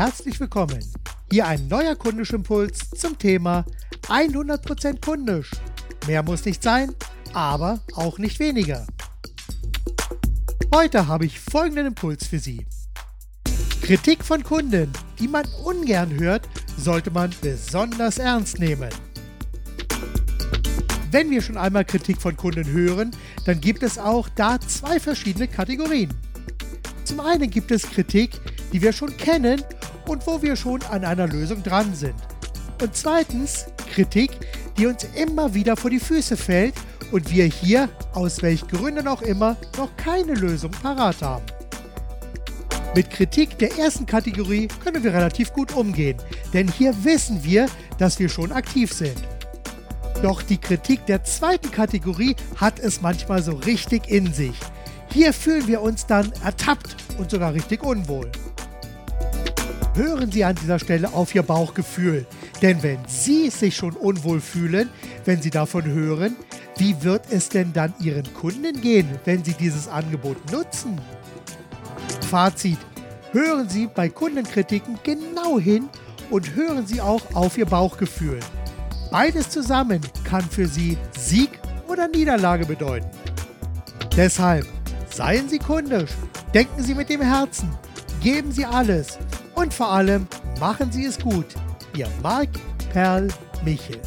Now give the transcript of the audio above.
Herzlich willkommen. Hier ein neuer Kundischimpuls zum Thema 100% kundisch. Mehr muss nicht sein, aber auch nicht weniger. Heute habe ich folgenden Impuls für Sie. Kritik von Kunden, die man ungern hört, sollte man besonders ernst nehmen. Wenn wir schon einmal Kritik von Kunden hören, dann gibt es auch da zwei verschiedene Kategorien. Zum einen gibt es Kritik, die wir schon kennen und wo wir schon an einer Lösung dran sind. Und zweitens Kritik, die uns immer wieder vor die Füße fällt und wir hier, aus welchen Gründen auch immer, noch keine Lösung parat haben. Mit Kritik der ersten Kategorie können wir relativ gut umgehen, denn hier wissen wir, dass wir schon aktiv sind. Doch die Kritik der zweiten Kategorie hat es manchmal so richtig in sich. Hier fühlen wir uns dann ertappt und sogar richtig unwohl. Hören Sie an dieser Stelle auf Ihr Bauchgefühl, denn wenn Sie sich schon unwohl fühlen, wenn Sie davon hören, wie wird es denn dann Ihren Kunden gehen, wenn Sie dieses Angebot nutzen? Fazit. Hören Sie bei Kundenkritiken genau hin und hören Sie auch auf Ihr Bauchgefühl. Beides zusammen kann für Sie Sieg oder Niederlage bedeuten. Deshalb seien Sie kundisch, denken Sie mit dem Herzen, geben Sie alles und vor allem machen Sie es gut. Ihr Marc Perl Michel.